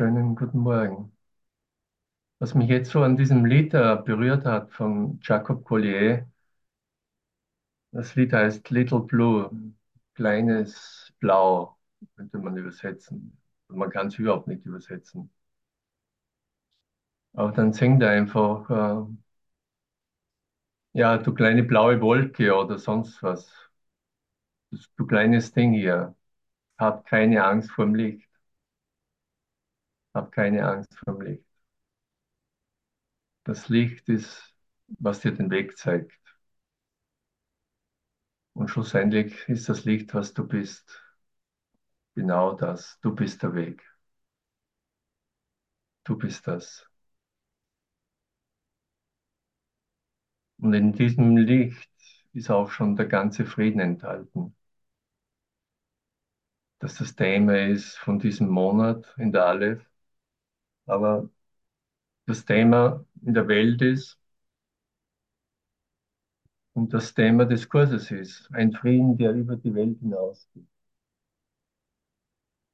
Schönen guten Morgen. Was mich jetzt so an diesem Lied äh, berührt hat von Jacob Collier, das Lied heißt Little Blue, kleines Blau, könnte man übersetzen. Man kann es überhaupt nicht übersetzen. Aber dann singt er einfach, äh, ja, du kleine blaue Wolke oder sonst was. Du kleines Ding hier, hab keine Angst vorm Licht. Hab keine Angst vorm Licht. Das Licht ist, was dir den Weg zeigt. Und schlussendlich ist das Licht, was du bist. Genau das. Du bist der Weg. Du bist das. Und in diesem Licht ist auch schon der ganze Frieden enthalten. Dass das Thema ist von diesem Monat in der Aleph. Aber das Thema in der Welt ist und das Thema des Kurses ist ein Frieden, der über die Welt hinausgeht.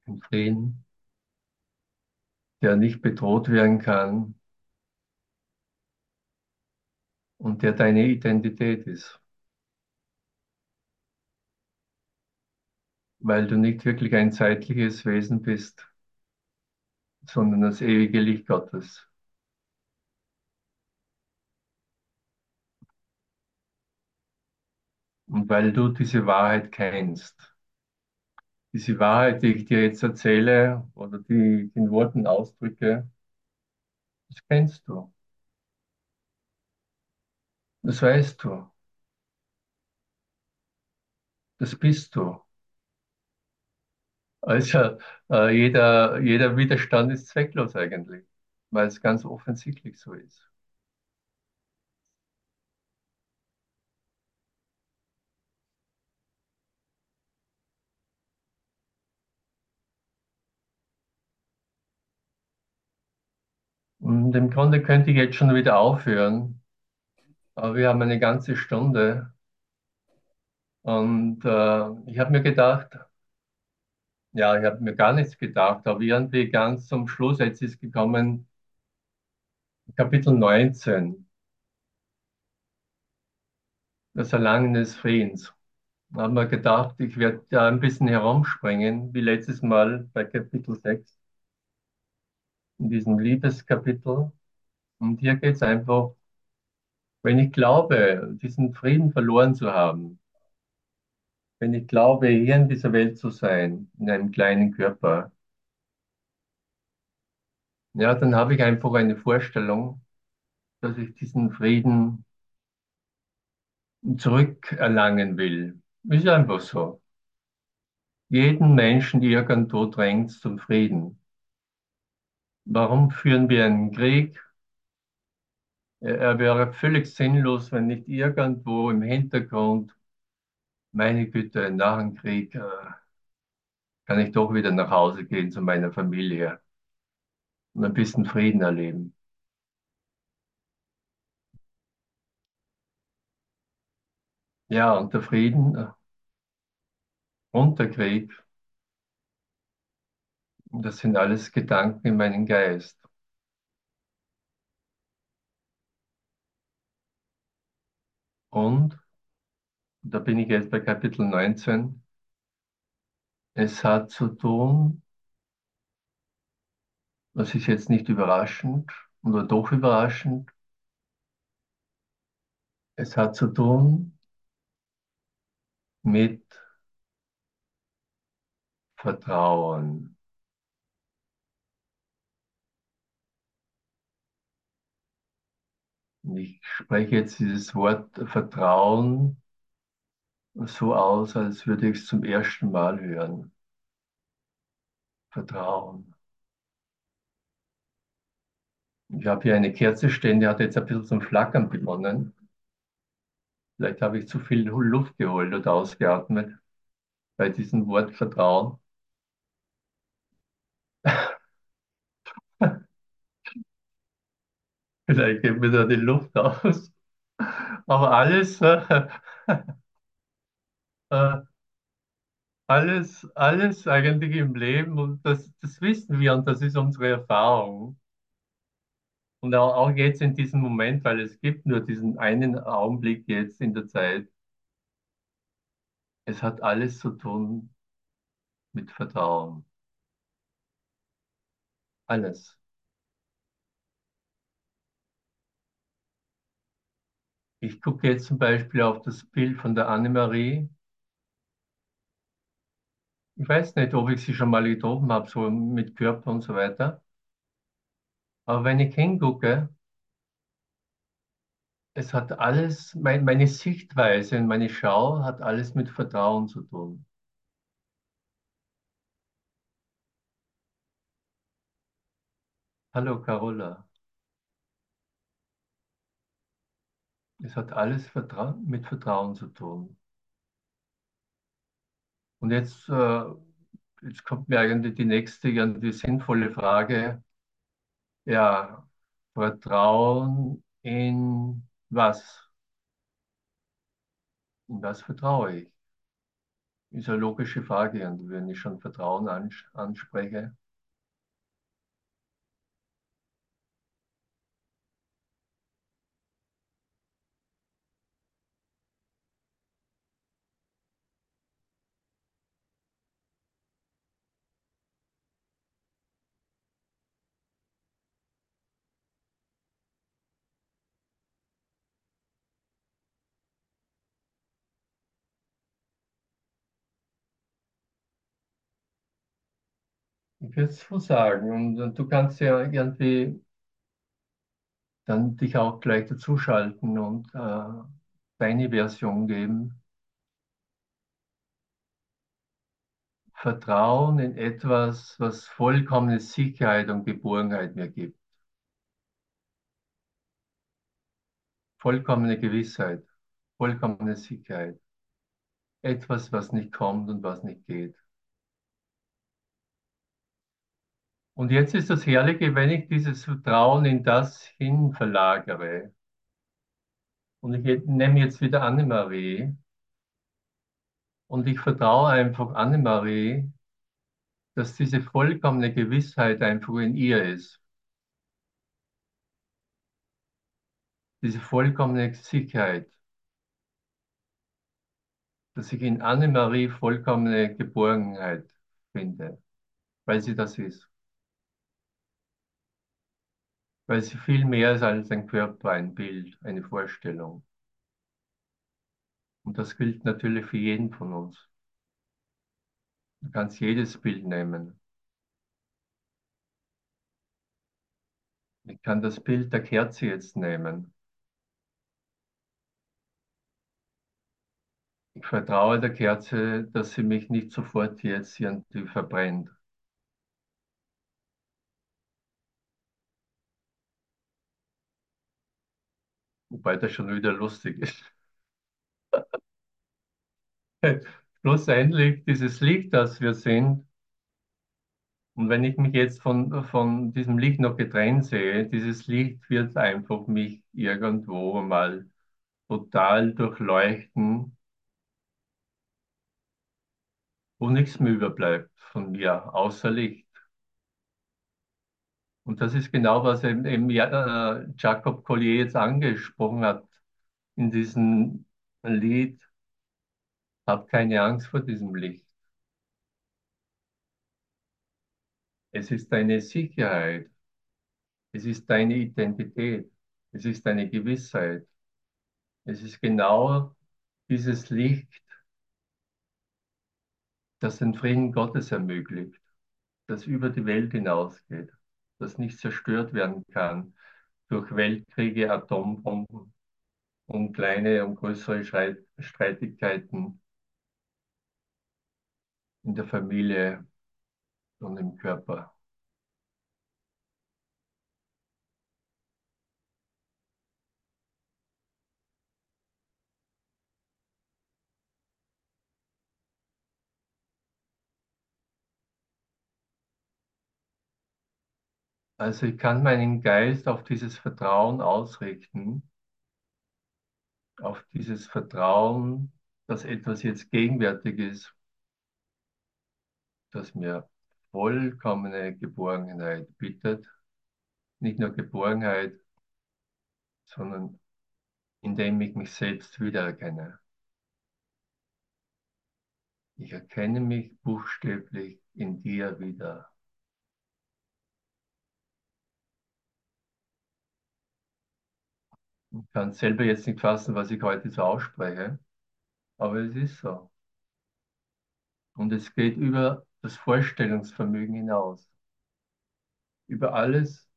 Ein Frieden, der nicht bedroht werden kann und der deine Identität ist. Weil du nicht wirklich ein zeitliches Wesen bist, sondern das ewige Licht Gottes. Und weil du diese Wahrheit kennst, diese Wahrheit, die ich dir jetzt erzähle oder die in Worten ausdrücke, das kennst du. Das weißt du. Das bist du. Also äh, jeder, jeder Widerstand ist zwecklos eigentlich, weil es ganz offensichtlich so ist. Und im Grunde könnte ich jetzt schon wieder aufhören, aber wir haben eine ganze Stunde. Und äh, ich habe mir gedacht, ja, ich habe mir gar nichts gedacht, aber irgendwie ganz zum Schluss, jetzt ist gekommen Kapitel 19, das Erlangen des Friedens. Da haben wir gedacht, ich werde da ein bisschen herumspringen, wie letztes Mal bei Kapitel 6, in diesem Liebeskapitel. Und hier geht es einfach, wenn ich glaube, diesen Frieden verloren zu haben, wenn ich glaube, hier in dieser Welt zu sein, in einem kleinen Körper, ja, dann habe ich einfach eine Vorstellung, dass ich diesen Frieden zurückerlangen will. Ist einfach so. Jeden Menschen irgendwo drängt zum Frieden. Warum führen wir einen Krieg? Er wäre völlig sinnlos, wenn nicht irgendwo im Hintergrund, meine Güte, nach dem Krieg äh, kann ich doch wieder nach Hause gehen zu meiner Familie und ein bisschen Frieden erleben. Ja, und der Frieden äh, und der Krieg, das sind alles Gedanken in meinem Geist. Und, da bin ich jetzt bei Kapitel 19, es hat zu tun, das ist jetzt nicht überraschend oder doch überraschend, es hat zu tun mit Vertrauen. Ich spreche jetzt dieses Wort Vertrauen so aus, als würde ich es zum ersten Mal hören. Vertrauen. Ich habe hier eine Kerze stehen, die hat jetzt ein bisschen zum Flackern begonnen. Vielleicht habe ich zu viel Luft geholt oder ausgeatmet bei diesem Wort Vertrauen. Vielleicht geht mir da die Luft aus. Aber alles, äh, Alles, alles eigentlich im Leben und das, das wissen wir und das ist unsere Erfahrung. Und auch jetzt in diesem Moment, weil es gibt nur diesen einen Augenblick jetzt in der Zeit. Es hat alles zu tun mit Vertrauen. Alles. Ich gucke jetzt zum Beispiel auf das Bild von der Annemarie. Ich weiß nicht, ob ich sie schon mal getroffen habe, so mit Körper und so weiter. Aber wenn ich hingucke, es hat alles, mein, meine Sichtweise und meine Schau hat alles mit Vertrauen zu tun. Hallo Carola. Es hat alles Vertra mit Vertrauen zu tun. Und jetzt, äh, jetzt kommt mir eigentlich die nächste, die sinnvolle Frage. Ja, Vertrauen in was? In was vertraue ich? Ist eine logische Frage. Wenn ich schon Vertrauen ans anspreche, ich würde es so sagen. Und, und du kannst ja irgendwie dann dich auch gleich dazuschalten und äh, deine Version geben. Vertrauen in etwas, was vollkommene Sicherheit und Geborgenheit mir gibt. Vollkommene Gewissheit, vollkommene Sicherheit. Etwas, was nicht kommt und was nicht geht. Und jetzt ist das Herrliche, wenn ich dieses Vertrauen in das hin verlagere. Und ich nehme jetzt wieder Annemarie. Und ich vertraue einfach Annemarie, dass diese vollkommene Gewissheit einfach in ihr ist. Diese vollkommene Sicherheit. Dass ich in Annemarie vollkommene Geborgenheit finde, weil sie das ist. Weil sie viel mehr ist als ein Körper, ein Bild, eine Vorstellung. Und das gilt natürlich für jeden von uns. Du kannst jedes Bild nehmen. Ich kann das Bild der Kerze jetzt nehmen. Ich vertraue der Kerze, dass sie mich nicht sofort jetzt irgendwie verbrennt. Wobei das schon wieder lustig ist. Schlussendlich, dieses Licht, das wir sind, und wenn ich mich jetzt von, von diesem Licht noch getrennt sehe, dieses Licht wird einfach mich irgendwo mal total durchleuchten, wo nichts mehr überbleibt von mir, außer Licht. Und das ist genau, was eben, eben äh, Jacob Collier jetzt angesprochen hat in diesem Lied. Hab keine Angst vor diesem Licht. Es ist deine Sicherheit. Es ist deine Identität. Es ist deine Gewissheit. Es ist genau dieses Licht, das den Frieden Gottes ermöglicht, das über die Welt hinausgeht, das nicht zerstört werden kann durch Weltkriege, Atombomben und kleine und größere Streitigkeiten in der Familie und im Körper. Also ich kann meinen Geist auf dieses Vertrauen ausrichten, auf dieses Vertrauen, dass etwas jetzt gegenwärtig ist das mir vollkommene Geborgenheit bietet. Nicht nur Geborgenheit, sondern indem ich mich selbst wiedererkenne. Ich erkenne mich buchstäblich in dir wieder. Ich kann selber jetzt nicht fassen, was ich heute so ausspreche, aber es ist so. Und es geht über das Vorstellungsvermögen hinaus. Über alles,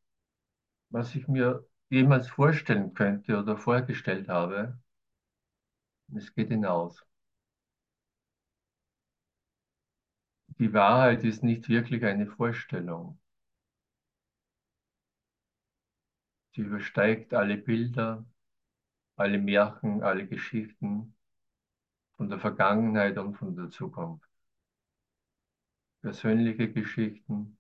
was ich mir jemals vorstellen könnte oder vorgestellt habe. Es geht hinaus. Die Wahrheit ist nicht wirklich eine Vorstellung. Sie übersteigt alle Bilder, alle Märchen, alle Geschichten von der Vergangenheit und von der Zukunft. Persönliche Geschichten,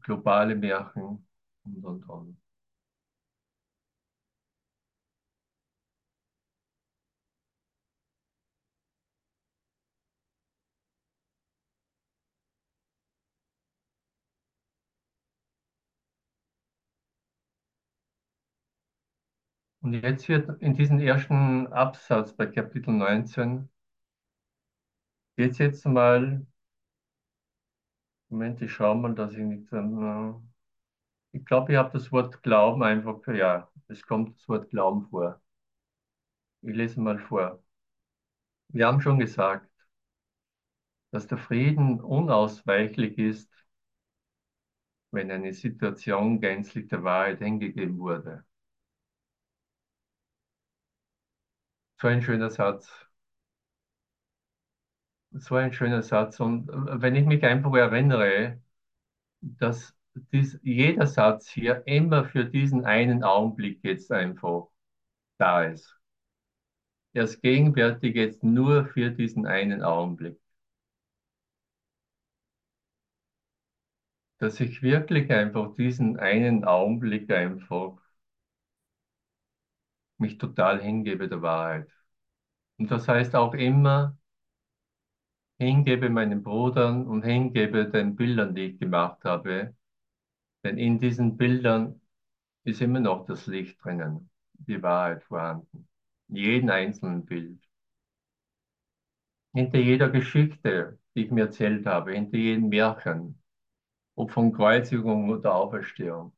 globale Märchen und, und, und. Und jetzt wird in diesem ersten Absatz bei Kapitel 19, geht es jetzt mal, Moment, ich schaue mal, dass ich nicht, äh, ich glaube, ich habe das Wort Glauben einfach, ja, es kommt das Wort Glauben vor. Ich lese mal vor. Wir haben schon gesagt, dass der Frieden unausweichlich ist, wenn eine Situation gänzlich der Wahrheit hingegeben wurde. So ein schöner Satz. So ein schöner Satz. Und wenn ich mich einfach erinnere, dass dies, jeder Satz hier immer für diesen einen Augenblick jetzt einfach da ist. Er ist gegenwärtig jetzt nur für diesen einen Augenblick. Dass ich wirklich einfach diesen einen Augenblick einfach mich total hingebe der Wahrheit. Und das heißt auch immer, hingebe meinen Brudern und hingebe den Bildern, die ich gemacht habe. Denn in diesen Bildern ist immer noch das Licht drinnen, die Wahrheit vorhanden. In jedem einzelnen Bild. Hinter jeder Geschichte, die ich mir erzählt habe, hinter jedem Märchen, ob von Kreuzigung oder Auferstehung,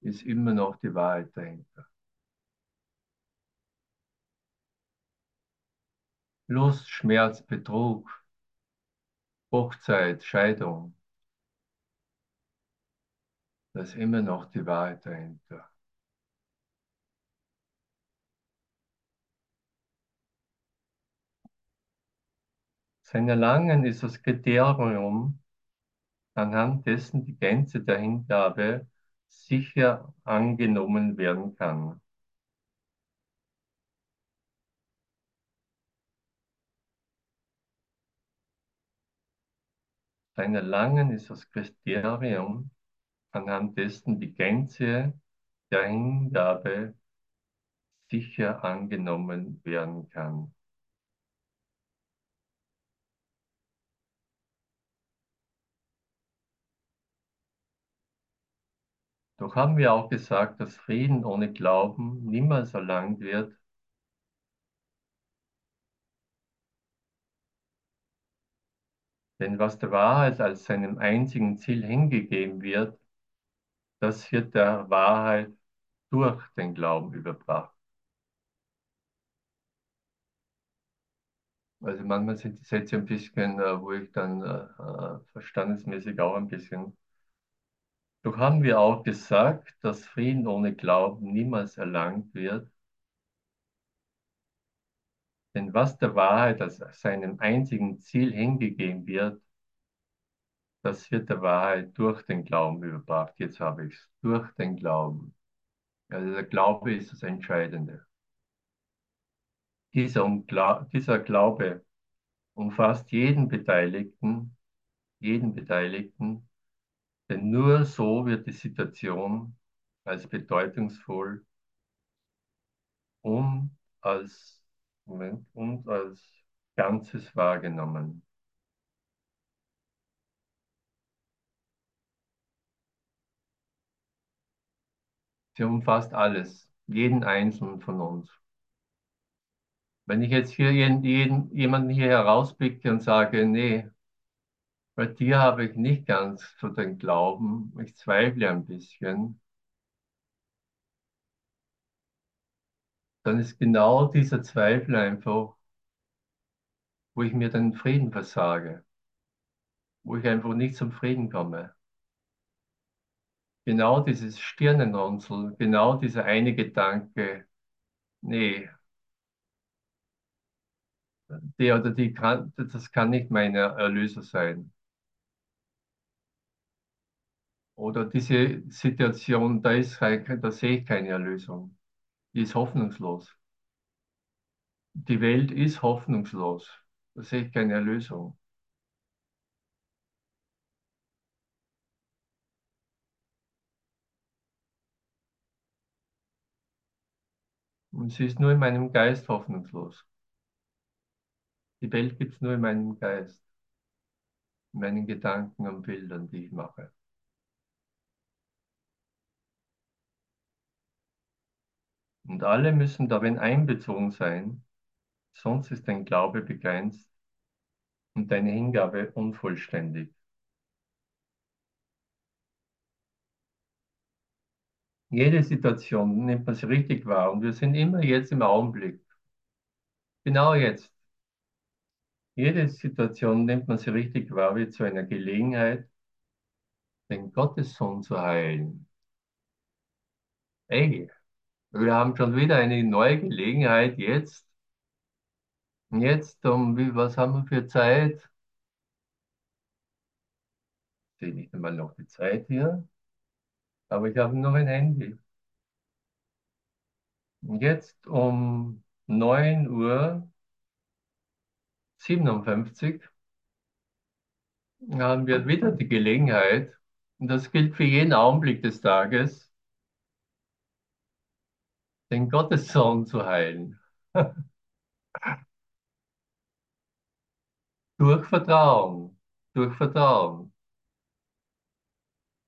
ist immer noch die Wahrheit dahinter. Lust, Schmerz, Betrug, Hochzeit, Scheidung. Da ist immer noch die Wahrheit dahinter. Sein Erlangen ist das Kriterium, anhand dessen die Grenze der Hingabe sicher angenommen werden kann. Sein Erlangen ist das Kriterium, anhand dessen die Grenze der Hingabe sicher angenommen werden kann. Doch haben wir auch gesagt, dass Frieden ohne Glauben niemals erlangt wird, Denn was der Wahrheit als seinem einzigen Ziel hingegeben wird, das wird der Wahrheit durch den Glauben überbracht. Also manchmal sind die Sätze ein bisschen, äh, wo ich dann äh, äh, verstandesmäßig auch ein bisschen. Doch haben wir auch gesagt, dass Frieden ohne Glauben niemals erlangt wird. Denn was der Wahrheit als seinem einzigen Ziel hingegeben wird, das wird der Wahrheit durch den Glauben überbracht. Jetzt habe ich es. Durch den Glauben. Also der Glaube ist das Entscheidende. Dieser, dieser Glaube umfasst jeden Beteiligten, jeden Beteiligten, denn nur so wird die Situation als bedeutungsvoll und als, Moment, und als Ganzes wahrgenommen. Sie umfasst alles, jeden einzelnen von uns. Wenn ich jetzt hier jeden, jeden, jemanden hier herausblicke und sage, nee, bei dir habe ich nicht ganz so den Glauben, ich zweifle ein bisschen, dann ist genau dieser Zweifel einfach, wo ich mir den Frieden versage, wo ich einfach nicht zum Frieden komme. Genau dieses Stirnenrunzeln, genau dieser eine Gedanke, nee, der oder die kann, das kann nicht mein Erlöser sein. Oder diese Situation, da ist, da sehe ich keine Erlösung. Ist hoffnungslos. Die Welt ist hoffnungslos. Da sehe ich keine Erlösung. Und sie ist nur in meinem Geist hoffnungslos. Die Welt gibt es nur in meinem Geist, in meinen Gedanken und Bildern, die ich mache. Und alle müssen darin einbezogen sein, sonst ist dein Glaube begrenzt und deine Hingabe unvollständig. Jede Situation nimmt man sie richtig wahr und wir sind immer jetzt im Augenblick. Genau jetzt. Jede Situation nimmt man sie richtig wahr wie zu einer Gelegenheit, den Gottessohn zu heilen. Ey, wir haben schon wieder eine neue Gelegenheit jetzt. Jetzt um, wie, was haben wir für Zeit? Ich sehe nicht einmal noch die Zeit hier, aber ich habe noch ein Handy. Jetzt um 9 Uhr 57 haben wir wieder die Gelegenheit, und das gilt für jeden Augenblick des Tages, den Gottessohn zu heilen. Durch Vertrauen, durch Vertrauen.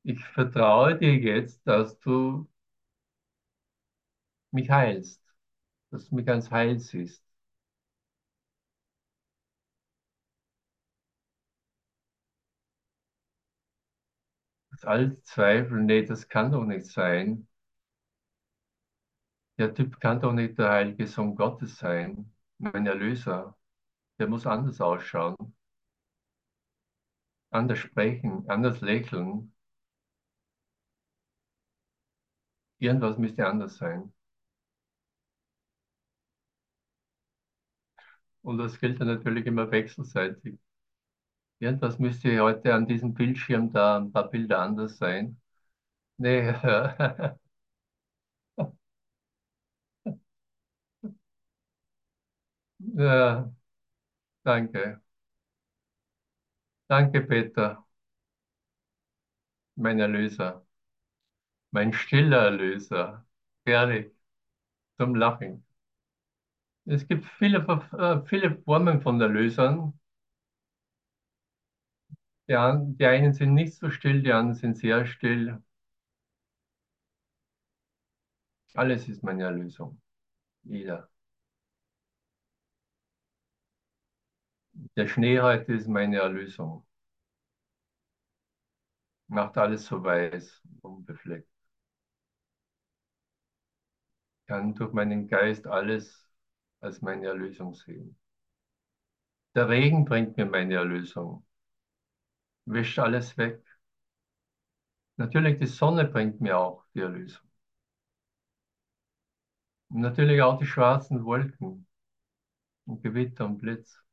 Ich vertraue dir jetzt, dass du mich heilst, dass du mich als heil siehst. Alle Zweifel, nee, das kann doch nicht sein. Der Typ kann doch nicht der heilige Sohn Gottes sein, mein Erlöser. Der muss anders ausschauen, anders sprechen, anders lächeln. Irgendwas müsste anders sein. Und das gilt dann natürlich immer wechselseitig. Irgendwas müsste heute an diesem Bildschirm da ein paar Bilder anders sein. Nee, ja, danke. Danke, Peter, mein Erlöser, mein stiller Erlöser. Herrlich, zum Lachen. Es gibt viele, äh, viele Formen von Erlösern. Die, die einen sind nicht so still, die anderen sind sehr still. Alles ist meine Erlösung. Jeder. Der Schnee heute ist meine Erlösung. Macht alles so weiß, unbefleckt. Kann durch meinen Geist alles als meine Erlösung sehen. Der Regen bringt mir meine Erlösung, wischt alles weg. Natürlich, die Sonne bringt mir auch die Erlösung. Und natürlich auch die schwarzen Wolken und Gewitter und Blitz.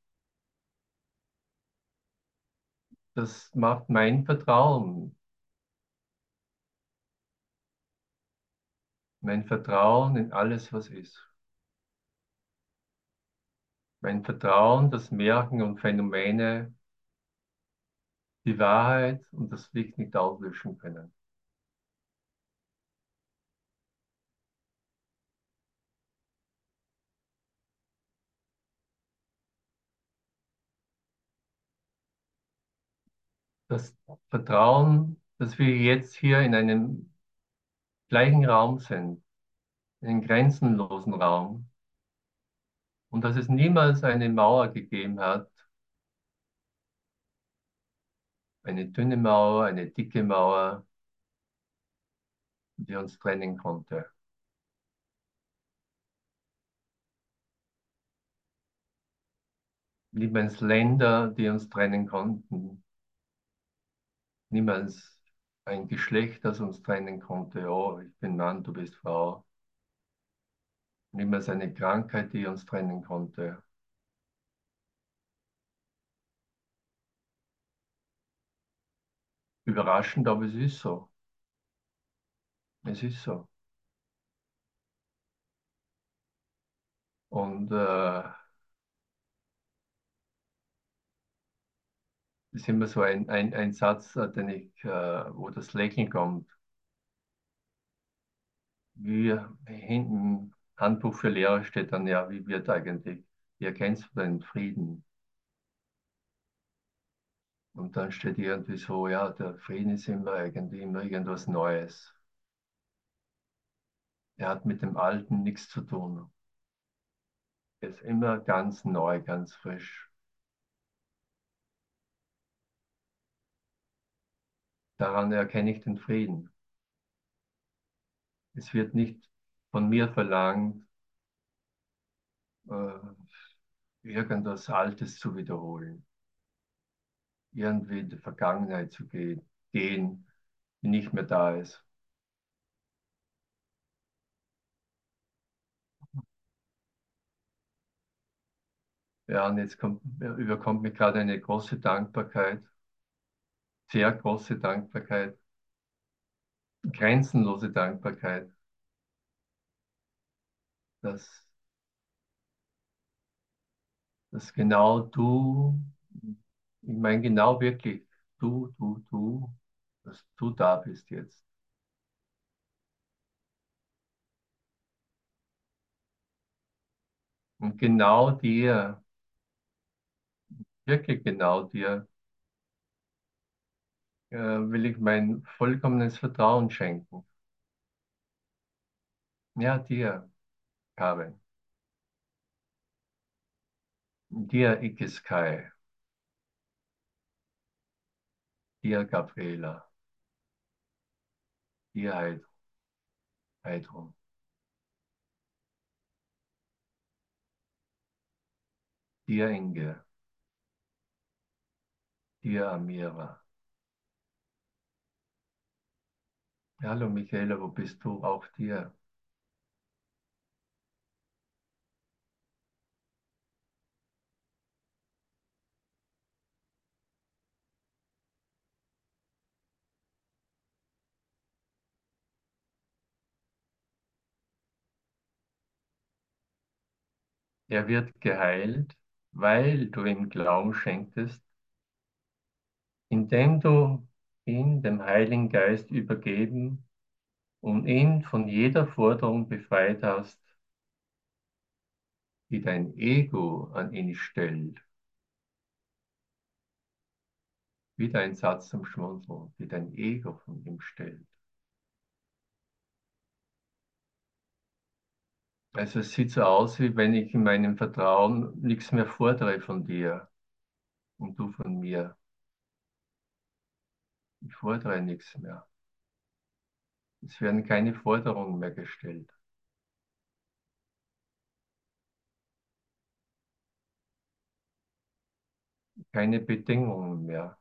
Das macht mein Vertrauen. Mein Vertrauen in alles, was ist. Mein Vertrauen, dass Märchen und Phänomene die Wahrheit und das Licht nicht auslöschen können. Das Vertrauen, dass wir jetzt hier in einem gleichen Raum sind, einen grenzenlosen Raum, und dass es niemals eine Mauer gegeben hat, eine dünne Mauer, eine dicke Mauer, die uns trennen konnte. Niemals Länder, die uns trennen konnten. Niemals ein Geschlecht, das uns trennen konnte. Oh, ich bin Mann, du bist Frau. Niemals eine Krankheit, die uns trennen konnte. Überraschend, aber es ist so. Es ist so. Und äh, ist immer so ein, ein, ein Satz, äh, den ich, äh, wo das Lächeln kommt. Wie hinten Handbuch für Lehrer steht dann ja, wie wird eigentlich, wie erkennst du den Frieden? Und dann steht irgendwie so, ja, der Frieden ist immer irgendwie immer irgendwas Neues. Er hat mit dem Alten nichts zu tun. Er ist immer ganz neu, ganz frisch. Daran erkenne ich den Frieden. Es wird nicht von mir verlangt, äh, irgendwas Altes zu wiederholen, irgendwie in die Vergangenheit zu gehen, gehen, die nicht mehr da ist. Ja, und jetzt kommt, überkommt mir gerade eine große Dankbarkeit, sehr große Dankbarkeit, grenzenlose Dankbarkeit, dass, dass genau du, ich meine genau wirklich, du, du, du, dass du da bist jetzt. Und genau dir, wirklich genau dir, äh, will ich mein vollkommenes Vertrauen schenken. Ja, dir, Karin. Dir, Ikeskai. Dir, Gabriela. Dir. Heidrun. Dir, Inge. Dir, Amira. Hallo, Michaela, wo bist du? Auch dir. Er wird geheilt, weil du ihm Glauben schenktest, indem du ihn dem Heiligen Geist übergeben und ihn von jeder Forderung befreit hast, die dein Ego an ihn stellt. Wieder ein Satz zum Schmunzeln, die dein Ego von ihm stellt. Also es sieht so aus, wie wenn ich in meinem Vertrauen nichts mehr fordere von dir und du von mir. Ich fordere nichts mehr. Es werden keine Forderungen mehr gestellt. Keine Bedingungen mehr.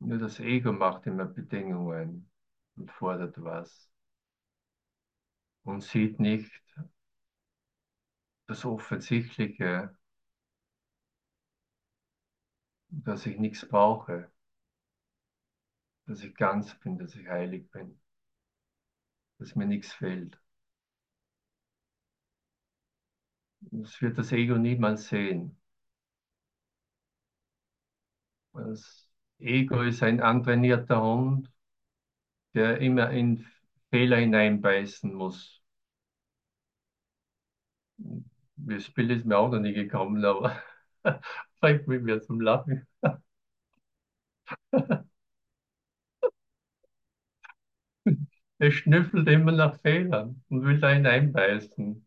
Nur das Ego macht immer Bedingungen und fordert was und sieht nicht das Offensichtliche, dass ich nichts brauche, dass ich ganz bin, dass ich heilig bin, dass mir nichts fehlt. Das wird das Ego niemals sehen. Das Ego ist ein antrainierter Hund, der immer in Fehler hineinbeißen muss. Das Bild ist mir auch noch nie gekommen, aber Bringt mich mir zum Lachen. Er schnüffelt immer nach Fehlern und will da hineinbeißen.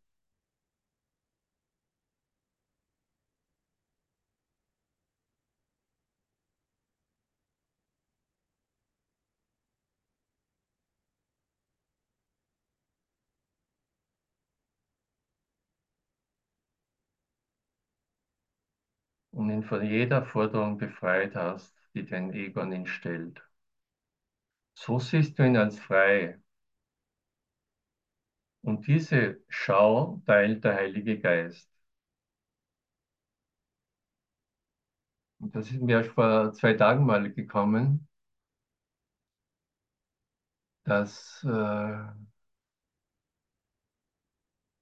Von jeder Forderung befreit hast, die dein Ego an ihn stellt. So siehst du ihn als frei. Und diese Schau teilt der Heilige Geist. Und das ist mir vor zwei Tagen mal gekommen, dass äh,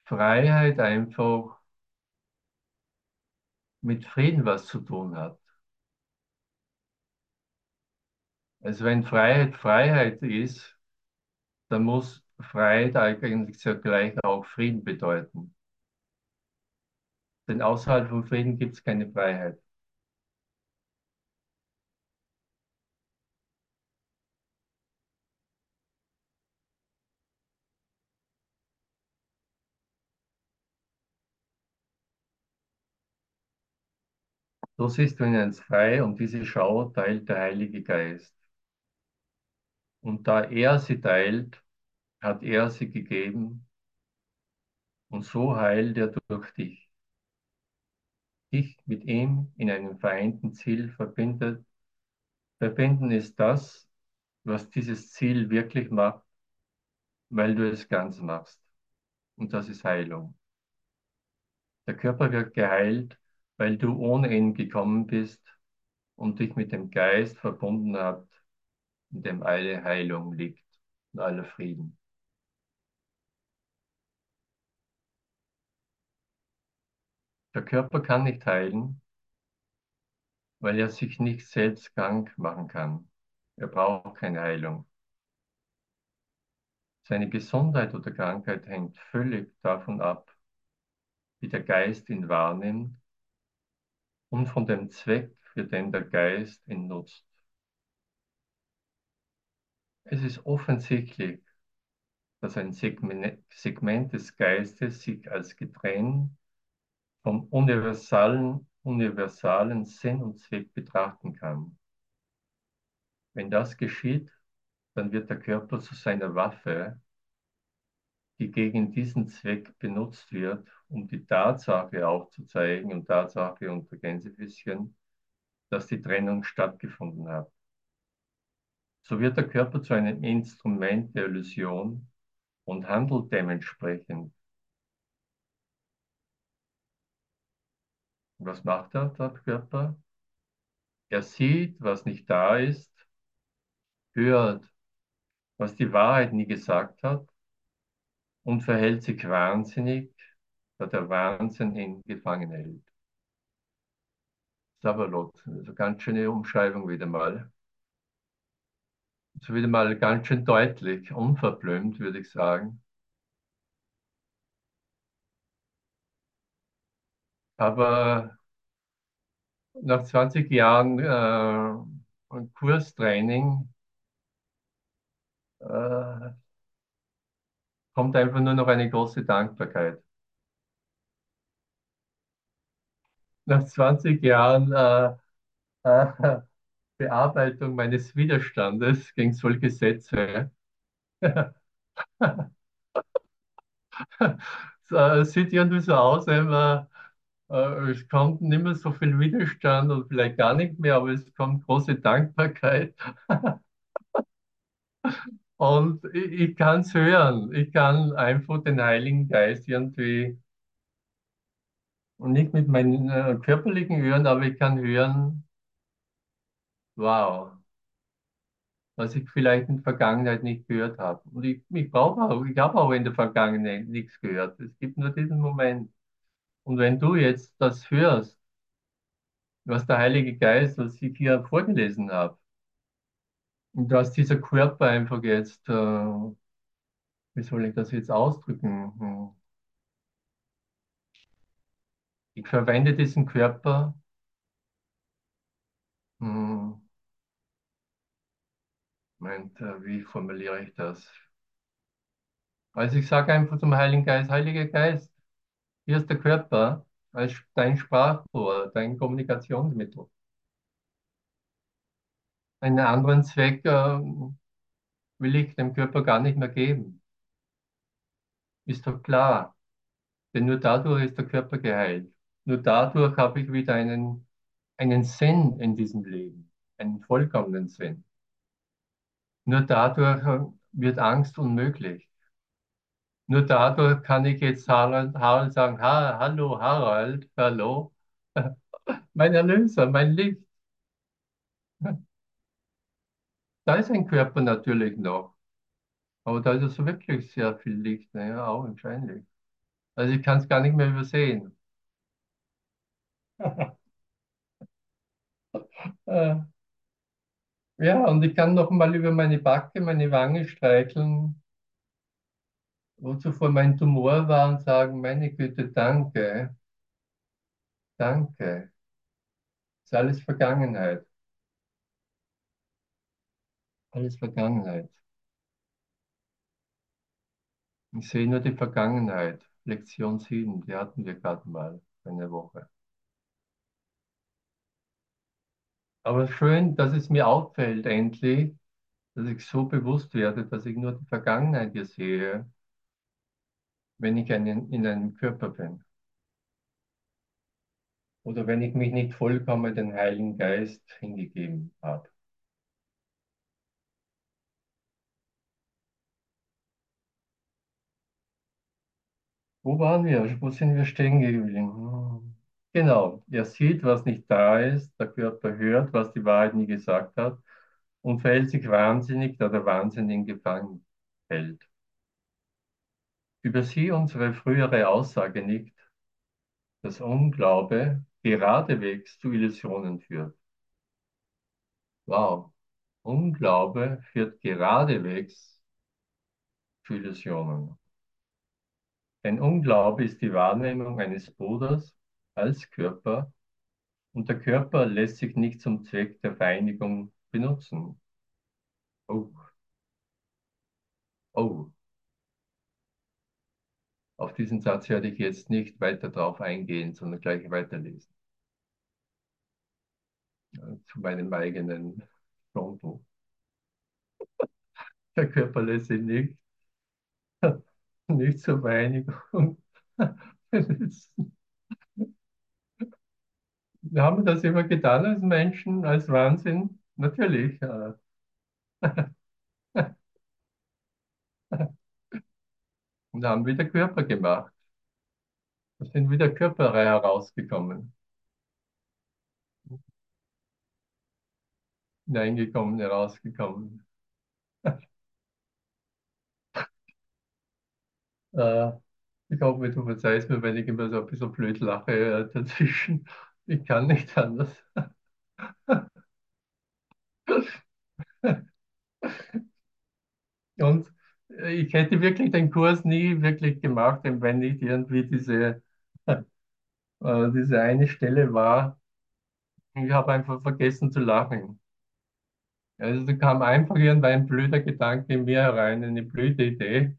Freiheit einfach mit Frieden was zu tun hat. Also wenn Freiheit Freiheit ist, dann muss Freiheit eigentlich zugleich auch Frieden bedeuten. Denn außerhalb von Frieden gibt es keine Freiheit. So siehst du ihn als frei und diese Schau teilt der Heilige Geist. Und da er sie teilt, hat er sie gegeben und so heilt er durch dich. Dich mit ihm in einem vereinten Ziel verbindet. Verbinden ist das, was dieses Ziel wirklich macht, weil du es ganz machst. Und das ist Heilung. Der Körper wird geheilt, weil du ohne ihn gekommen bist und dich mit dem Geist verbunden hat, in dem alle Heilung liegt und aller Frieden. Der Körper kann nicht heilen, weil er sich nicht selbst krank machen kann. Er braucht keine Heilung. Seine Gesundheit oder Krankheit hängt völlig davon ab, wie der Geist ihn wahrnimmt und von dem Zweck, für den der Geist ihn nutzt. Es ist offensichtlich, dass ein Segment des Geistes sich als getrennt vom universalen, universalen Sinn und Zweck betrachten kann. Wenn das geschieht, dann wird der Körper zu seiner Waffe, die gegen diesen Zweck benutzt wird, um die Tatsache aufzuzeigen und Tatsache unter Gänsefüßchen, dass die Trennung stattgefunden hat. So wird der Körper zu einem Instrument der Illusion und handelt dementsprechend. Was macht er, der Körper? Er sieht, was nicht da ist, hört, was die Wahrheit nie gesagt hat und verhält sich wahnsinnig, da der Wahnsinn ihn gefangen hält. Sabalot, also ganz schöne Umschreibung wieder mal. So wieder mal ganz schön deutlich, unverblümt, würde ich sagen. Aber nach 20 Jahren äh, Kurstraining äh, kommt einfach nur noch eine große Dankbarkeit. Nach 20 Jahren äh, äh, Bearbeitung meines Widerstandes gegen solche Sätze so, sieht irgendwie so aus, immer, äh, es kommt nicht mehr so viel Widerstand und vielleicht gar nicht mehr, aber es kommt große Dankbarkeit. Und ich, ich kann es hören. Ich kann einfach den Heiligen Geist irgendwie, und nicht mit meinen äh, körperlichen Hören, aber ich kann hören, wow, was ich vielleicht in der Vergangenheit nicht gehört habe. Und ich, ich brauche auch, ich habe auch in der Vergangenheit nichts gehört. Es gibt nur diesen Moment. Und wenn du jetzt das hörst, was der Heilige Geist, was ich hier vorgelesen habe, dass dieser Körper einfach jetzt, äh, wie soll ich das jetzt ausdrücken? Hm. Ich verwende diesen Körper, Hm, Moment, äh, wie formuliere ich das? Also ich sage einfach zum Heiligen Geist, Heiliger Geist, hier ist der Körper als dein Sprachrohr, dein Kommunikationsmittel. Einen anderen Zweck äh, will ich dem Körper gar nicht mehr geben. Ist doch klar. Denn nur dadurch ist der Körper geheilt. Nur dadurch habe ich wieder einen, einen Sinn in diesem Leben, einen vollkommenen Sinn. Nur dadurch äh, wird Angst unmöglich. Nur dadurch kann ich jetzt Harald, Harald sagen, ha, hallo Harald, hallo, mein Erlöser, mein Licht. Da ist ein Körper natürlich noch, aber da ist es wirklich sehr viel Licht, naja, augenscheinlich. Also ich kann es gar nicht mehr übersehen. Äh, Ja, und ich kann noch mal über meine Backe, meine Wange streicheln, wo zuvor mein Tumor war und sagen, meine Güte, danke, danke. Ist alles Vergangenheit, alles Vergangenheit. Ich sehe nur die Vergangenheit. Lektion 7, die hatten wir gerade mal eine Woche. Aber schön, dass es mir auffällt, endlich, dass ich so bewusst werde, dass ich nur die Vergangenheit hier sehe, wenn ich einen, in einem Körper bin. Oder wenn ich mich nicht vollkommen den Heiligen Geist hingegeben habe. Wo waren wir? Wo sind wir stehen geblieben? Genau, er sieht, was nicht da ist, der Körper hört, was die Wahrheit nie gesagt hat und verhält sich wahnsinnig, da der Wahnsinn ihn gefangen hält. Übersieh unsere frühere Aussage nicht, dass Unglaube geradewegs zu Illusionen führt. Wow, Unglaube führt geradewegs zu Illusionen. Ein Unglaube ist die Wahrnehmung eines Bruders als Körper und der Körper lässt sich nicht zum Zweck der Vereinigung benutzen. Oh, oh. Auf diesen Satz werde ich jetzt nicht weiter drauf eingehen, sondern gleich weiterlesen. Zu meinem eigenen Konto. Der Körper lässt sich nicht, nicht zur Vereinigung benutzen. Wir haben das immer getan als Menschen, als Wahnsinn. Natürlich. äh, Und haben wieder Körper gemacht. Da sind wieder Körper herausgekommen. Hineingekommen, herausgekommen. Äh, ich hoffe, du verzeihst mir, wenn ich immer so ein bisschen blöd lache äh, dazwischen. Ich kann nicht anders. Und äh, ich hätte wirklich den Kurs nie wirklich gemacht, wenn nicht irgendwie diese, diese eine Stelle war. Ich habe einfach vergessen zu lachen. Also da kam einfach irgendwann ein blöder Gedanke in mir herein, eine blöde Idee.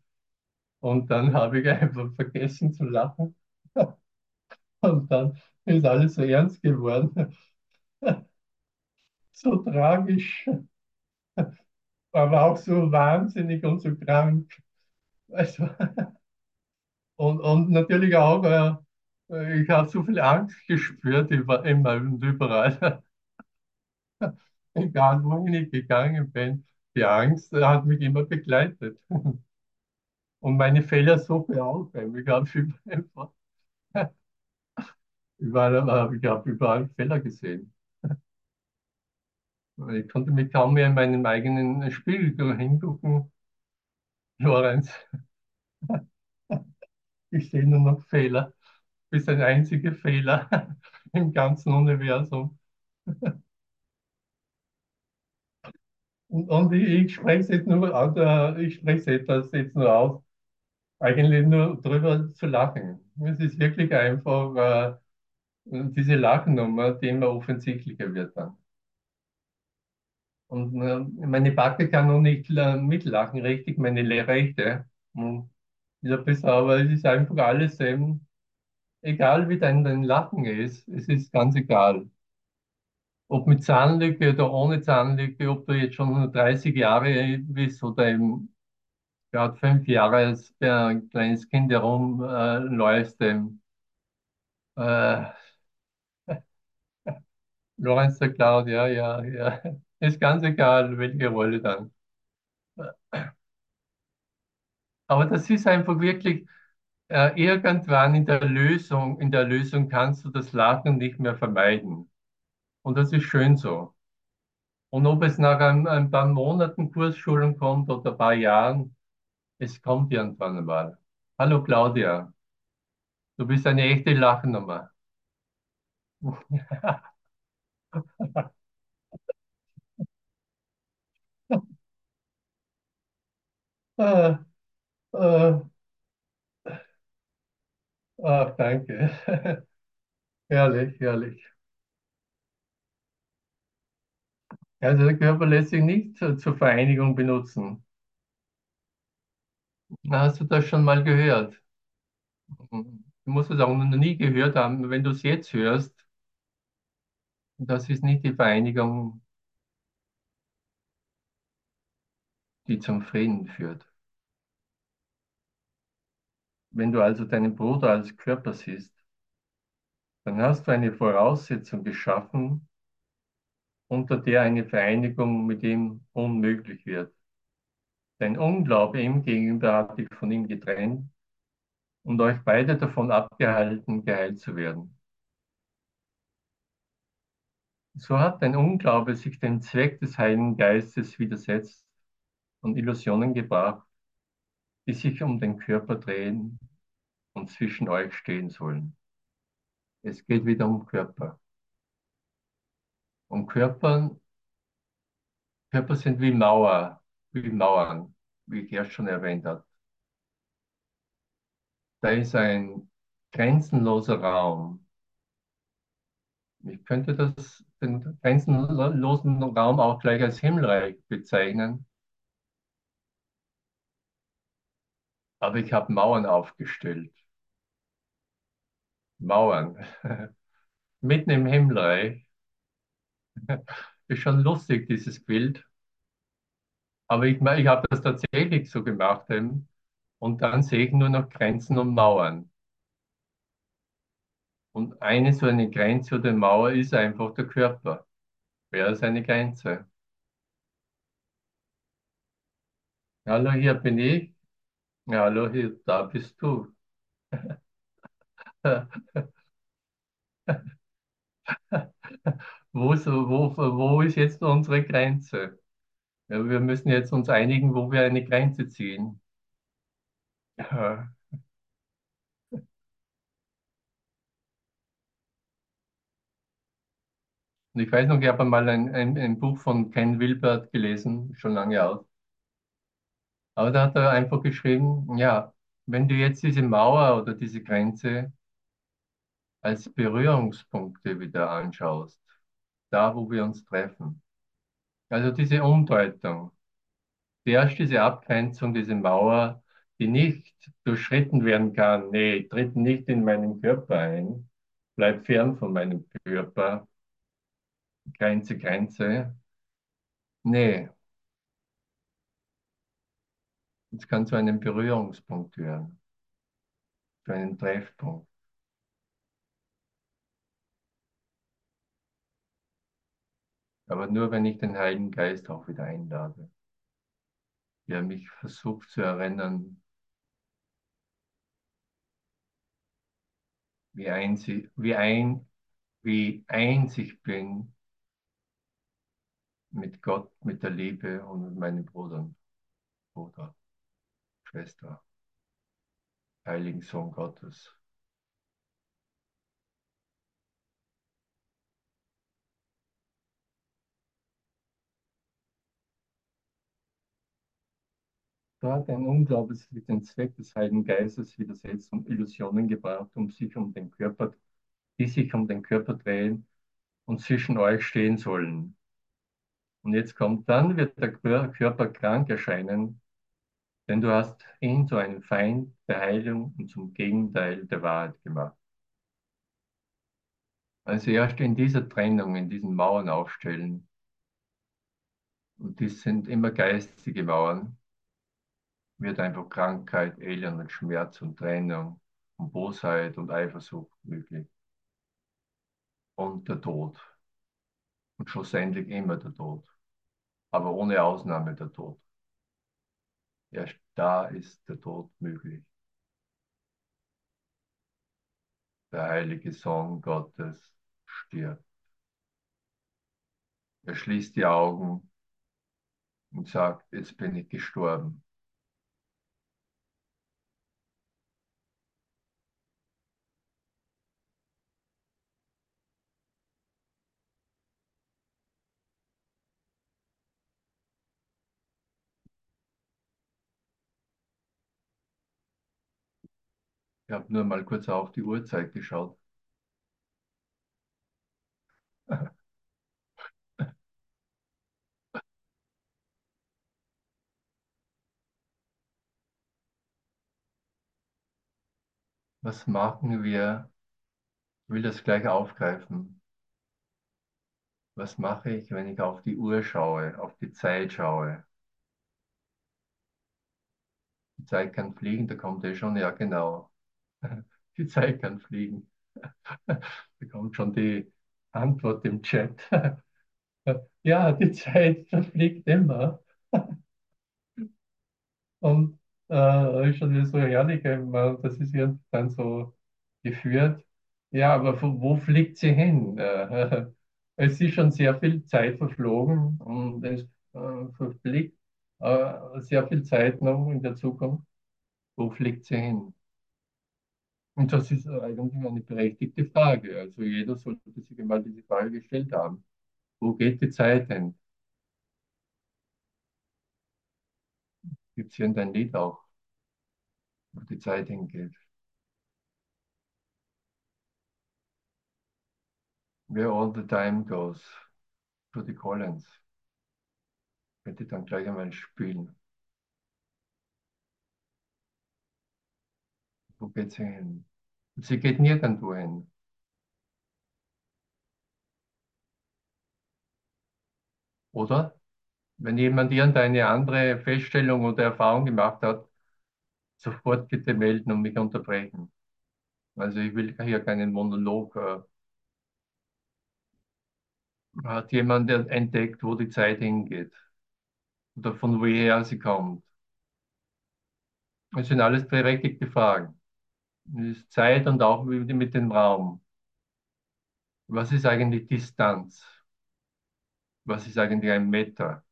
Und dann habe ich einfach vergessen zu lachen. Und dann ist alles so ernst geworden. So tragisch, aber auch so wahnsinnig und so krank. Also, und, und natürlich auch, äh, ich habe so viel Angst gespürt über, immer und überall. Egal wohin ich gegangen bin, die Angst hat mich immer begleitet. Und meine Fehlersuche auch. Ich habe einfach überall, ich habe überall Fehler gesehen. Ich konnte mich kaum mehr in meinem eigenen Spiegel hingucken. Lorenz, ich sehe nur noch Fehler. Du bist ein einziger Fehler im ganzen Universum. Und, und ich, ich spreche es jetzt nur, also ich spreche jetzt nur aus, eigentlich nur drüber zu lachen. Es ist wirklich einfach äh, diese Lachnummer, die immer offensichtlicher wird dann. Und äh, meine Backe kann noch nicht äh, mitlachen, richtig, meine rechte. Und ja, besser, aber es ist einfach alles eben, egal wie dein, dein Lachen ist, es ist ganz egal. Ob mit Zahnlücke oder ohne Zahnlücke, ob du jetzt schon 30 Jahre bist oder eben gerade fünf Jahre als äh, ein kleines Kind herumläufst, äh, äh, Lorenz der Cloud, ja, ja, ja. Ist ganz egal, welche Rolle dann. Aber das ist einfach wirklich, äh, irgendwann in der Lösung, in der Lösung kannst du das Lachen nicht mehr vermeiden. Und das ist schön so. Und ob es nach ein, ein paar Monaten Kursschulung kommt oder ein paar Jahren, es kommt irgendwann einmal. Hallo Claudia, du bist eine echte Lachnummer. Ah, ah, Ach, danke. Herrlich, herrlich. Also der Körper lässt sich nicht zur Vereinigung benutzen. Hast du das schon mal gehört? Du musst es auch noch nie gehört haben. Wenn du es jetzt hörst, das ist nicht die Vereinigung, die zum Frieden führt. Wenn du also deinen Bruder als Körper siehst, dann hast du eine Voraussetzung geschaffen, unter der eine Vereinigung mit ihm unmöglich wird. Dein Unglaube ihm gegenüber hat dich von ihm getrennt und euch beide davon abgehalten, geheilt zu werden. So hat dein Unglaube sich dem Zweck des Heiligen Geistes widersetzt und Illusionen gebracht, die sich um den Körper drehen und zwischen euch stehen sollen. Es geht wieder um Körper. Um Körper, Körper sind wie Mauer, wie Mauern, wie ich erst schon erwähnt habe. Da ist ein grenzenloser Raum. Ich könnte das, den grenzenlosen Raum auch gleich als Himmelreich bezeichnen, aber ich habe Mauern aufgestellt. Mauern. Mitten im Himmelreich. Ist schon lustig, dieses Bild. Aber ich, ich habe das tatsächlich so gemacht. Eben. Und dann sehe ich nur noch Grenzen und Mauern. Und eine so eine Grenze oder Mauer ist einfach der Körper. Wer ist eine Grenze? Hallo, hier bin ich. Hallo, hier, da bist du. Wo, wo, wo ist jetzt unsere Grenze? Ja, wir müssen jetzt uns einigen, wo wir eine Grenze ziehen. Ja. Und ich weiß noch, ich habe einmal ein, ein, ein Buch von Ken Wilber gelesen, schon lange aus. Aber da hat er einfach geschrieben, ja, wenn du jetzt diese Mauer oder diese Grenze als Berührungspunkte wieder anschaust, da wo wir uns treffen, also diese Umdeutung, erst diese Abgrenzung, diese Mauer, die nicht durchschritten werden kann, nee, tritt nicht in meinen Körper ein, bleib fern von meinem Körper, Grenze, Grenze. Nee, es kann zu einem Berührungspunkt werden, zu einem Treffpunkt. Aber nur wenn ich den Heiligen Geist auch wieder einlade, der mich versucht zu erinnern, wie eins, wie ein, wie eins ich bin mit Gott, mit der Liebe und mit meinen Brüdern, Bruder, Schwester, Heiligen Sohn Gottes. Hat ein Unglaube sich den Zweck des Heiligen Geistes widersetzt und Illusionen gebracht, um sich um den Körper, die sich um den Körper drehen und zwischen euch stehen sollen. Und jetzt kommt dann, wird der Kör- Körper krank erscheinen, denn du hast ihn zu einem Feind der Heilung und zum Gegenteil der Wahrheit gemacht. Also erst in dieser Trennung, in diesen Mauern aufstellen, und die sind immer geistige Mauern, wird einfach Krankheit, Elend und Schmerz und Trennung und Bosheit und Eifersucht möglich. Und der Tod. Und schlussendlich immer der Tod. Aber ohne Ausnahme der Tod. Erst da ist der Tod möglich. Der heilige Sohn Gottes stirbt. Er schließt die Augen und sagt, jetzt bin ich gestorben. Ich habe nur mal kurz auf die Uhrzeit geschaut. Was machen wir? Ich will das gleich aufgreifen. Was mache ich, wenn ich auf die Uhr schaue, auf die Zeit schaue? Die Zeit kann fliegen, da kommt eh schon, ja genau. Die Zeit kann fliegen. Da kommt schon die Antwort im Chat. Ja, die Zeit verfliegt immer. Und äh, ist schon wieder so herrlich, man- das ist ja dann so geführt. Ja, aber wo, fliegt sie hin? Es ist schon sehr viel Zeit verflogen und es äh, verfliegt äh, sehr viel Zeit noch in der Zukunft. Wo fliegt sie hin? Und das ist eigentlich eine berechtigte Frage. Also jeder sollte sich einmal diese Frage gestellt haben. Wo geht die Zeit hin? Gibt es hier in dein Lied auch, wo die Zeit hingeht? Where all the time goes. Judy Collins. Könnte ich dann gleich einmal spielen. Wo geht sie hin? Sie geht nirgendwo hin. Oder? Wenn jemand irgendeine andere Feststellung oder Erfahrung gemacht hat, sofort bitte melden und mich unterbrechen. Also ich will hier keinen Monolog. Äh, hat jemand entdeckt, wo die Zeit hingeht? Oder von woher sie kommt? Das sind alles berechtigte Fragen. Zeit und auch mit dem Raum. Was ist eigentlich Distanz? Was ist eigentlich ein Meter?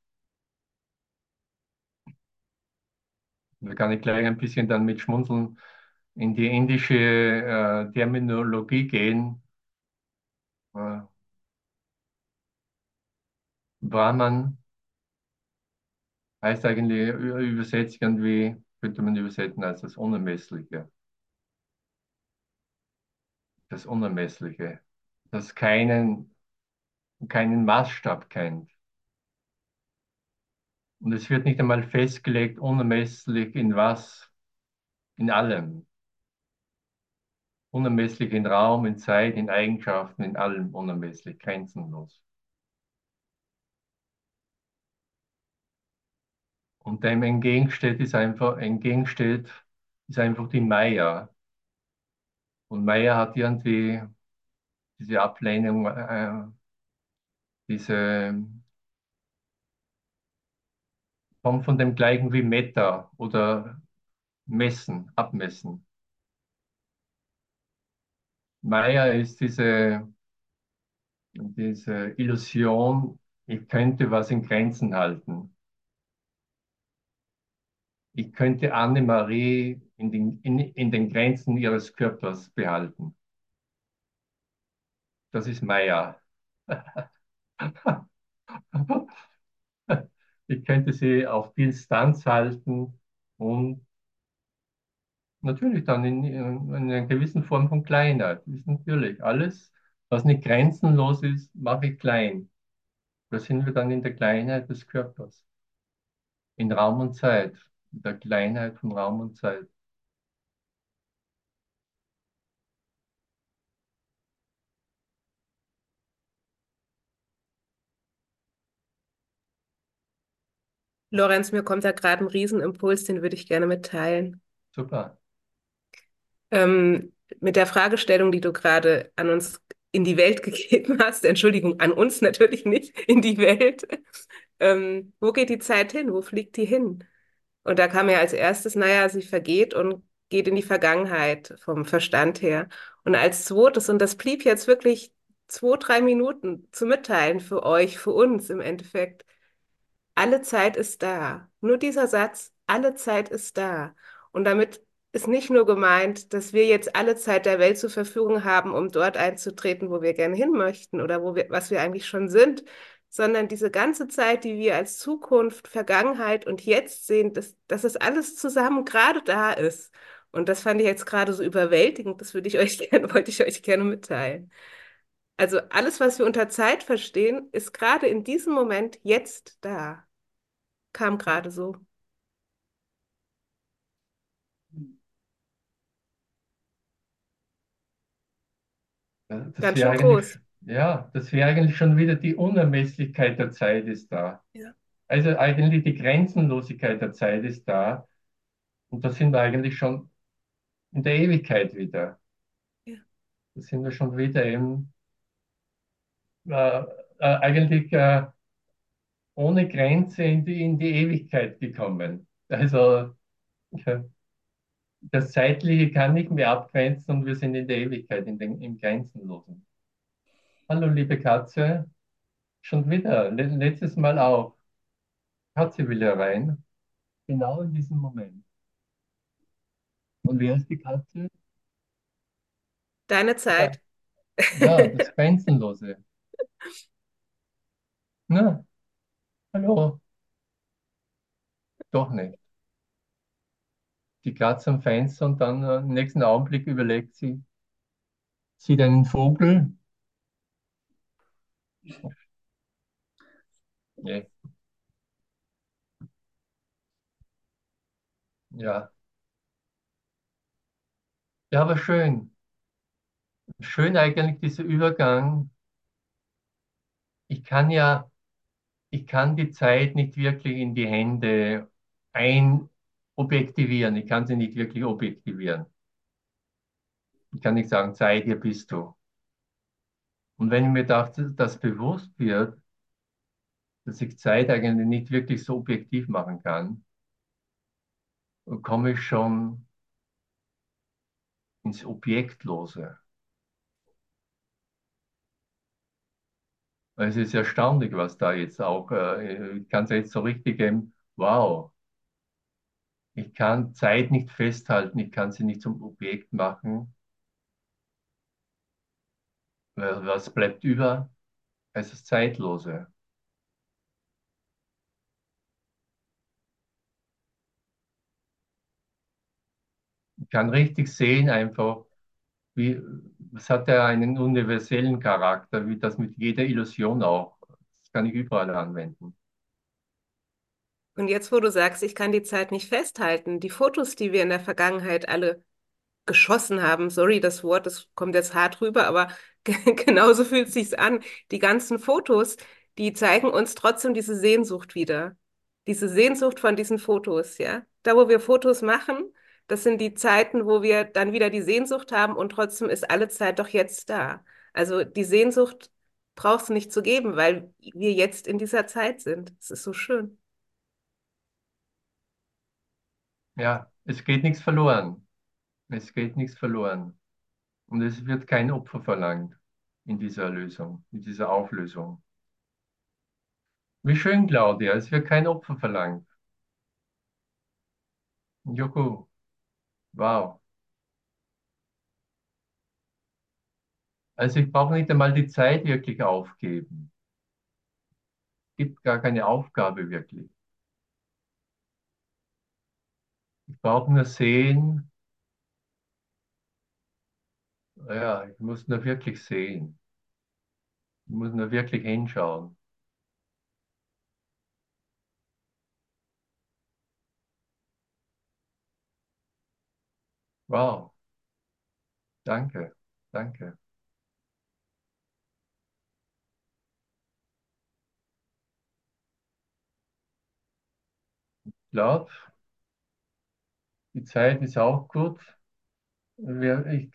Da kann ich gleich ein bisschen dann mit Schmunzeln in die indische äh, Terminologie gehen. Äh, Brahman heißt eigentlich übersetzt irgendwie, könnte man übersetzen als das Unermessliche. Das Unermessliche, das keinen, keinen Maßstab kennt. Und es wird nicht einmal festgelegt, unermesslich in was, in allem. Unermesslich in Raum, in Zeit, in Eigenschaften, in allem unermesslich, grenzenlos. Und dem entgegensteht ist einfach, entgegensteht ist einfach die Maya. Und Maya hat irgendwie diese Ablehnung, äh, diese kommt von dem gleichen wie Meta oder messen, abmessen. Maya ist diese, diese Illusion, ich könnte was in Grenzen halten. Ich könnte Annemarie in den, in, in den Grenzen ihres Körpers behalten. Das ist Maya. Ich könnte sie auf Distanz halten und natürlich dann in, in einer gewissen Form von Kleinheit. Ist natürlich alles, was nicht grenzenlos ist, mache ich klein. Da sind wir dann in der Kleinheit des Körpers, in Raum und Zeit, in der Kleinheit von Raum und Zeit. Lorenz, mir kommt da gerade ein Riesenimpuls, den würde ich gerne mitteilen. Super. Ähm, mit der Fragestellung, die du gerade an uns in die Welt gegeben hast, Entschuldigung, an uns natürlich nicht, in die Welt. Ähm, wo geht die Zeit hin? Wo fliegt die hin? Und da kam ja als erstes, naja, sie vergeht und geht in die Vergangenheit vom Verstand her. Und als zweites, und das blieb jetzt wirklich zwei, drei Minuten zu mitteilen für euch, für uns im Endeffekt, alle Zeit ist da. Nur dieser Satz, alle Zeit ist da. Und damit ist nicht nur gemeint, dass wir jetzt alle Zeit der Welt zur Verfügung haben, um dort einzutreten, wo wir gerne hin möchten oder wo wir, was wir eigentlich schon sind, sondern diese ganze Zeit, die wir als Zukunft, Vergangenheit und Jetzt sehen, dass, dass es alles zusammen gerade da ist. Und das fand ich jetzt gerade so überwältigend, das würde ich euch gerne, wollte ich euch gerne mitteilen. Also alles, was wir unter Zeit verstehen, ist gerade in diesem Moment jetzt da. Kam gerade so. Das Ganz schön groß. ja, das wäre eigentlich schon wieder die Unermesslichkeit der Zeit ist da. Ja, Also eigentlich die Grenzenlosigkeit der Zeit ist da. Und da sind wir eigentlich schon in der Ewigkeit wieder. ja, Da sind wir schon wieder im, äh, äh, eigentlich äh, ohne Grenze in die, in die Ewigkeit gekommen. Also das Zeitliche kann nicht mehr abgrenzen und wir sind in der Ewigkeit, in den, im Grenzenlosen. Hallo, liebe Katze. Schon wieder, le letztes Mal auch. Katze will herein. Genau in diesem Moment. Und wer ist die Katze? Deine Ja, Zeit. ja, das Grenzenlose. Na, hallo. Doch nicht. Die Katze am Fenster und dann äh, im nächsten Augenblick überlegt sie, sieht einen Vogel. Nee, ja. Ja, aber schön. Schön eigentlich dieser Übergang. Ich kann ja, ich kann die Zeit nicht wirklich in die Hände einobjektivieren. Ich kann sie nicht wirklich objektivieren. Ich kann nicht sagen, Zeit, hier bist du. Und wenn mir das, das bewusst wird, dass ich Zeit eigentlich nicht wirklich so objektiv machen kann, komme ich schon ins Objektlose. Es ist erstaunlich, was da jetzt auch, äh, ich kann es jetzt so richtig geben, wow, ich kann Zeit nicht festhalten, ich kann sie nicht zum Objekt machen. Was bleibt über? Es ist Zeitlose. Ich kann richtig sehen einfach, wie, es hat ja einen universellen Charakter, wie das mit jeder Illusion auch. Das kann ich überall anwenden. Und jetzt, wo du sagst, ich kann die Zeit nicht festhalten, die Fotos, die wir in der Vergangenheit alle geschossen haben, sorry, das Wort, das kommt jetzt hart rüber, aber genauso fühlt es sich an. Die ganzen Fotos, die zeigen uns trotzdem diese Sehnsucht wieder. Diese Sehnsucht von diesen Fotos, ja. Da, wo wir Fotos machen, das sind die Zeiten, wo wir dann wieder die Sehnsucht haben und trotzdem ist alle Zeit doch jetzt da. Also die Sehnsucht braucht es nicht zu geben, weil wir jetzt in dieser Zeit sind. Es ist so schön. Ja, es geht nichts verloren. Es geht nichts verloren. Und es wird kein Opfer verlangt in dieser Lösung, in dieser Auflösung. Wie schön, Claudia, es wird kein Opfer verlangt. Juhu, wow. Also ich brauche nicht einmal die Zeit wirklich aufgeben. Es gibt gar keine Aufgabe wirklich. Ich brauche nur sehen, ja, ich muss nur wirklich sehen. Ich muss nur wirklich hinschauen. Wow, danke, danke. Ich glaube, die Zeit ist auch gut. Wir, ich,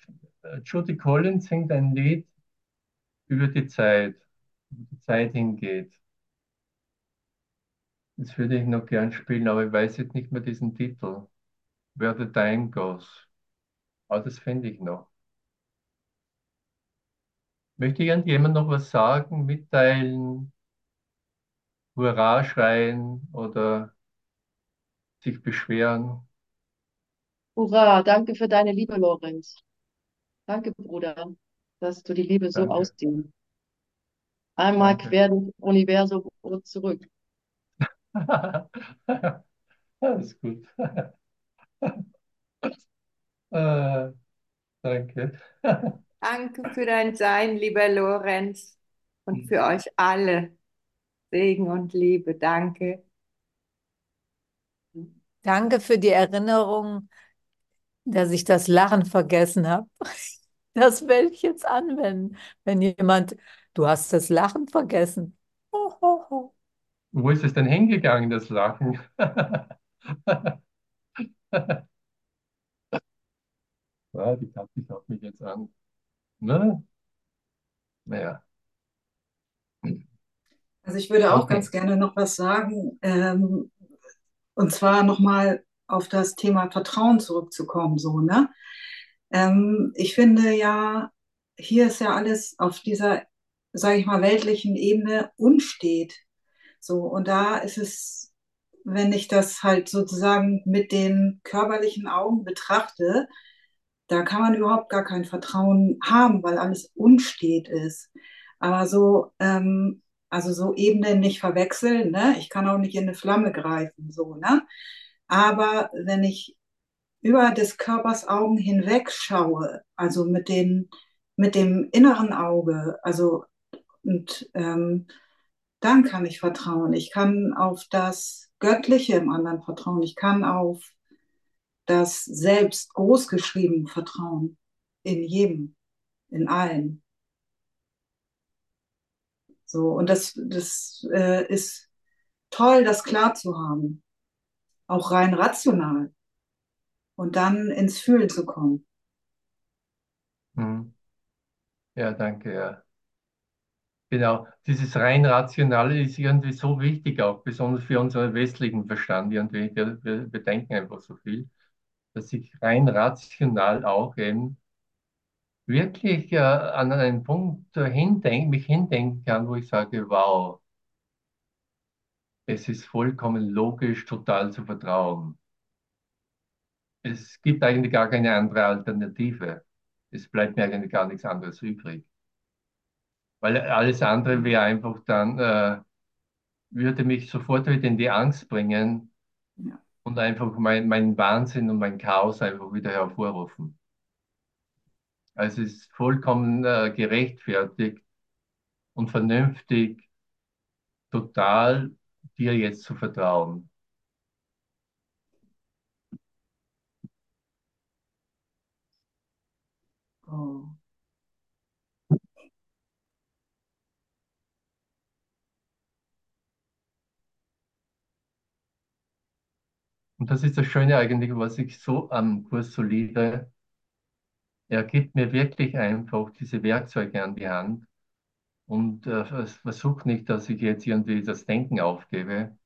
Judy Collins singt ein Lied über die Zeit, wo die Zeit hingeht. Das würde ich noch gern spielen, aber ich weiß jetzt nicht mehr diesen Titel. Where the Time Goes. Aber das finde ich noch. Möchte irgendjemand noch was sagen, mitteilen, Hurra schreien oder sich beschweren? Hurra, danke für deine Liebe, Lorenz. Danke, Bruder, dass du die Liebe so Danke, ausdehnst. Einmal danke. quer durchs Universum und zurück. Alles gut. Äh, danke. Danke für dein Sein, lieber Lorenz, und für euch alle. Segen und Liebe. Danke. Danke für die Erinnerung, dass ich das Lachen vergessen habe. Das werde ich jetzt anwenden. Wenn jemand, du hast das Lachen vergessen. Ho, ho, ho. Wo ist es denn hingegangen, das Lachen? Ja, die Katze schaut mich jetzt an. Ne? Naja, Also ich würde auch okay. ganz gerne noch was sagen, ähm, und zwar nochmal auf das Thema Vertrauen zurückzukommen, so, ne? Ähm, ich finde ja, hier ist ja alles auf dieser, sage ich mal, weltlichen Ebene unstet. So, und da ist es, wenn ich das halt sozusagen mit den körperlichen Augen betrachte, da kann man überhaupt gar kein Vertrauen haben, weil alles unstet ist. Aber so, ähm, also so Ebenen nicht verwechseln, ne? Ich kann auch nicht in eine Flamme greifen, so, ne? Aber wenn ich über des Körpers Augen hinweg schaue, also mit den, mit dem inneren Auge, also und ähm, dann kann ich vertrauen. Ich kann auf das Göttliche im anderen vertrauen. Ich kann auf das Selbst großgeschrieben vertrauen. In jedem, in allen. So, und das, das äh, ist toll, das klar zu haben. Auch rein rational. Und dann ins Fühlen zu kommen. Hm. Ja, danke, ja. Genau, dieses rein Rationale ist irgendwie so wichtig, auch besonders für unseren westlichen Verstand. Irgendwie. Wir, wir, wir denken einfach so viel, dass ich rein rational auch eben wirklich äh, an einen Punkt äh, hindenk, mich hindenken kann, wo ich sage, wow, es ist vollkommen logisch, total zu vertrauen. Es gibt eigentlich gar keine andere Alternative. Es bleibt mir eigentlich gar nichts anderes übrig. Weil alles andere wäre einfach dann, äh, würde mich sofort wieder in die Angst bringen. Und einfach mein, meinen Wahnsinn und mein Chaos einfach wieder hervorrufen. Also es ist vollkommen äh, gerechtfertigt und vernünftig, total dir jetzt zu vertrauen. Oh. Und das ist das Schöne eigentlich, was ich so am Kurs so liebe. Er gibt mir wirklich einfach diese Werkzeuge an die Hand und äh, versucht nicht, dass ich jetzt irgendwie das Denken aufgebe,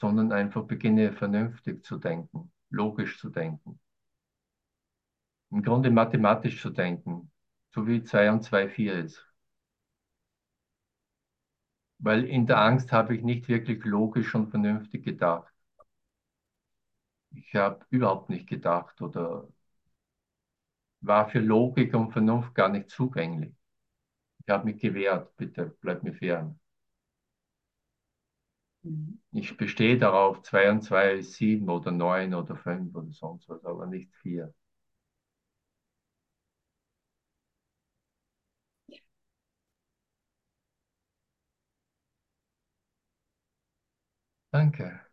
sondern einfach beginne vernünftig zu denken, logisch zu denken. Im Grunde mathematisch zu denken, so wie 2 und 2 4 ist. Weil in der Angst habe ich nicht wirklich logisch und vernünftig gedacht. Ich habe überhaupt nicht gedacht oder war für Logik und Vernunft gar nicht zugänglich. Ich habe mich gewehrt, bitte bleib mir fern. Mhm. Ich bestehe darauf, 2 und 2 ist 7 oder 9 oder 5 oder sonst was, aber nicht 4. Danke.